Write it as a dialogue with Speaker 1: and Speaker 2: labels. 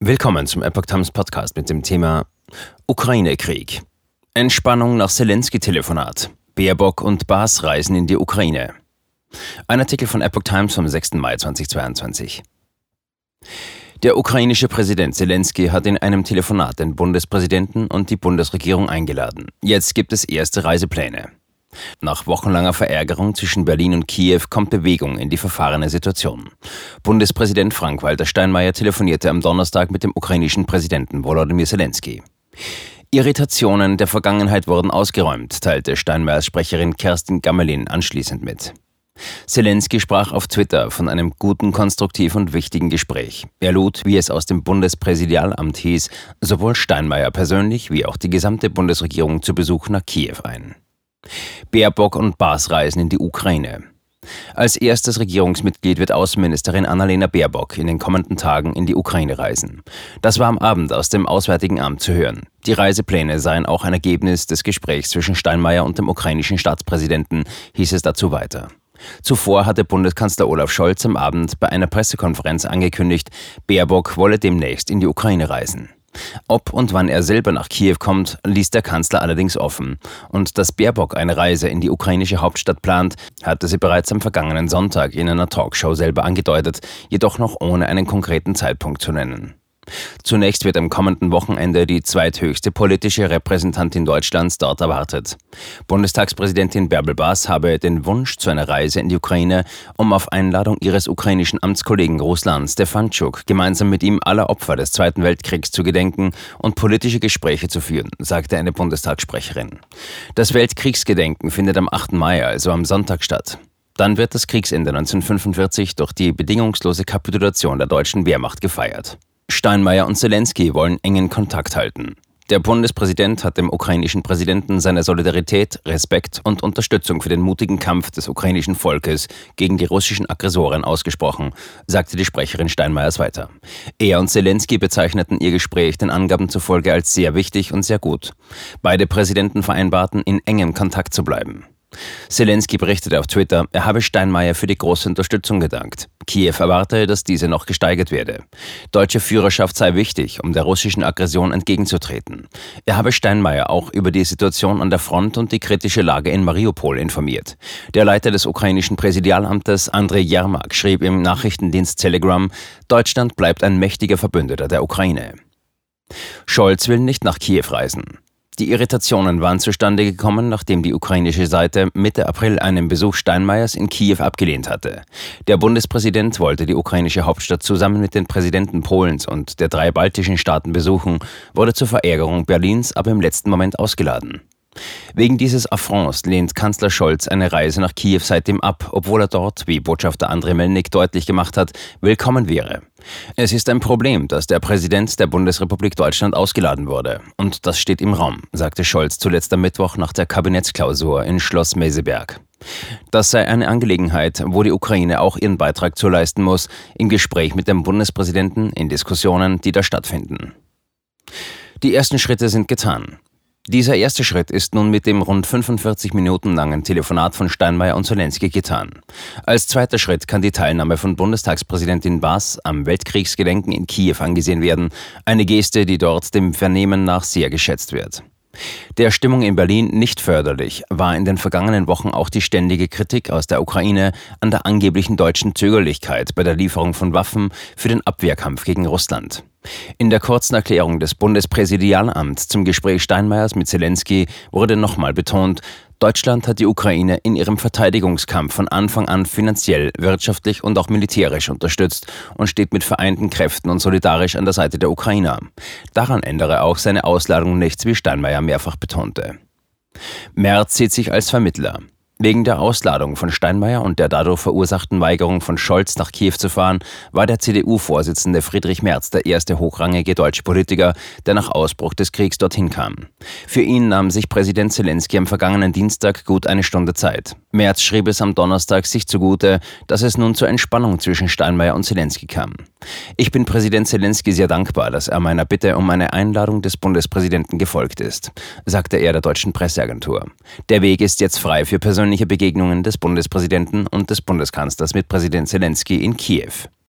Speaker 1: Willkommen zum Epoch Times Podcast mit dem Thema Ukraine-Krieg. Entspannung nach Zelensky-Telefonat. Baerbock und Baas reisen in die Ukraine. Ein Artikel von Epoch Times vom 6. Mai 2022. Der ukrainische Präsident Zelensky hat in einem Telefonat den Bundespräsidenten und die Bundesregierung eingeladen. Jetzt gibt es erste Reisepläne. Nach wochenlanger Verärgerung zwischen Berlin und Kiew kommt Bewegung in die verfahrene Situation. Bundespräsident Frank-Walter Steinmeier telefonierte am Donnerstag mit dem ukrainischen Präsidenten Volodymyr Zelensky. Irritationen der Vergangenheit wurden ausgeräumt, teilte Steinmeiers Sprecherin Kerstin Gammelin anschließend mit. Zelensky sprach auf Twitter von einem guten, konstruktiven und wichtigen Gespräch. Er lud, wie es aus dem Bundespräsidialamt hieß, sowohl Steinmeier persönlich wie auch die gesamte Bundesregierung zu Besuch nach Kiew ein. Baerbock und Baas reisen in die Ukraine. Als erstes Regierungsmitglied wird Außenministerin Annalena Baerbock in den kommenden Tagen in die Ukraine reisen. Das war am Abend aus dem Auswärtigen Amt zu hören. Die Reisepläne seien auch ein Ergebnis des Gesprächs zwischen Steinmeier und dem ukrainischen Staatspräsidenten, hieß es dazu weiter. Zuvor hatte Bundeskanzler Olaf Scholz am Abend bei einer Pressekonferenz angekündigt, Baerbock wolle demnächst in die Ukraine reisen. Ob und wann er selber nach Kiew kommt, ließ der Kanzler allerdings offen. Und dass Baerbock eine Reise in die ukrainische Hauptstadt plant, hatte sie bereits am vergangenen Sonntag in einer Talkshow selber angedeutet, jedoch noch ohne einen konkreten Zeitpunkt zu nennen. Zunächst wird am kommenden Wochenende die zweithöchste politische Repräsentantin Deutschlands dort erwartet. Bundestagspräsidentin Bärbel Baas habe den Wunsch zu einer Reise in die Ukraine, um auf Einladung ihres ukrainischen Amtskollegen Ruslan Stefanschuk gemeinsam mit ihm aller Opfer des Zweiten Weltkriegs zu gedenken und politische Gespräche zu führen, sagte eine Bundestagssprecherin. Das Weltkriegsgedenken findet am 8. Mai, also am Sonntag statt. Dann wird das Kriegsende 1945 durch die bedingungslose Kapitulation der deutschen Wehrmacht gefeiert. Steinmeier und Zelensky wollen engen Kontakt halten. Der Bundespräsident hat dem ukrainischen Präsidenten seine Solidarität, Respekt und Unterstützung für den mutigen Kampf des ukrainischen Volkes gegen die russischen Aggressoren ausgesprochen, sagte die Sprecherin Steinmeiers weiter. Er und Zelensky bezeichneten ihr Gespräch den Angaben zufolge als sehr wichtig und sehr gut. Beide Präsidenten vereinbarten, in engem Kontakt zu bleiben. Zelensky berichtete auf Twitter, er habe Steinmeier für die große Unterstützung gedankt. Kiew erwarte, dass diese noch gesteigert werde. Deutsche Führerschaft sei wichtig, um der russischen Aggression entgegenzutreten. Er habe Steinmeier auch über die Situation an der Front und die kritische Lage in Mariupol informiert. Der Leiter des ukrainischen Präsidialamtes, Andrei Jermak, schrieb im Nachrichtendienst Telegram, Deutschland bleibt ein mächtiger Verbündeter der Ukraine. Scholz will nicht nach Kiew reisen. Die Irritationen waren zustande gekommen, nachdem die ukrainische Seite Mitte April einen Besuch Steinmeiers in Kiew abgelehnt hatte. Der Bundespräsident wollte die ukrainische Hauptstadt zusammen mit den Präsidenten Polens und der drei baltischen Staaten besuchen, wurde zur Verärgerung Berlins aber im letzten Moment ausgeladen. Wegen dieses Affronts lehnt Kanzler Scholz eine Reise nach Kiew seitdem ab, obwohl er dort, wie Botschafter André Melnik deutlich gemacht hat, willkommen wäre. Es ist ein Problem, dass der Präsident der Bundesrepublik Deutschland ausgeladen wurde. Und das steht im Raum, sagte Scholz zuletzt am Mittwoch nach der Kabinettsklausur in Schloss Meseberg. Das sei eine Angelegenheit, wo die Ukraine auch ihren Beitrag zu leisten muss, im Gespräch mit dem Bundespräsidenten, in Diskussionen, die da stattfinden. Die ersten Schritte sind getan. Dieser erste Schritt ist nun mit dem rund 45 Minuten langen Telefonat von Steinmeier und Zelensky getan. Als zweiter Schritt kann die Teilnahme von Bundestagspräsidentin Baas am Weltkriegsgedenken in Kiew angesehen werden, eine Geste, die dort dem Vernehmen nach sehr geschätzt wird. Der Stimmung in Berlin nicht förderlich war in den vergangenen Wochen auch die ständige Kritik aus der Ukraine an der angeblichen deutschen Zögerlichkeit bei der Lieferung von Waffen für den Abwehrkampf gegen Russland. In der kurzen Erklärung des Bundespräsidialamts zum Gespräch Steinmeiers mit Zelensky wurde nochmal betont, Deutschland hat die Ukraine in ihrem Verteidigungskampf von Anfang an finanziell, wirtschaftlich und auch militärisch unterstützt und steht mit vereinten Kräften und solidarisch an der Seite der Ukrainer. Daran ändere auch seine Ausladung nichts, wie Steinmeier mehrfach betonte. Merz sieht sich als Vermittler. Wegen der Ausladung von Steinmeier und der dadurch verursachten Weigerung von Scholz nach Kiew zu fahren, war der CDU-Vorsitzende Friedrich Merz der erste hochrangige deutsche Politiker, der nach Ausbruch des Kriegs dorthin kam. Für ihn nahm sich Präsident Zelensky am vergangenen Dienstag gut eine Stunde Zeit. Merz schrieb es am Donnerstag sich zugute, dass es nun zur Entspannung zwischen Steinmeier und Zelensky kam. Ich bin Präsident Zelensky sehr dankbar, dass er meiner Bitte um eine Einladung des Bundespräsidenten gefolgt ist, sagte er der deutschen Presseagentur. Der Weg ist jetzt frei für persönliche Begegnungen des Bundespräsidenten und des Bundeskanzlers mit Präsident Zelensky in Kiew.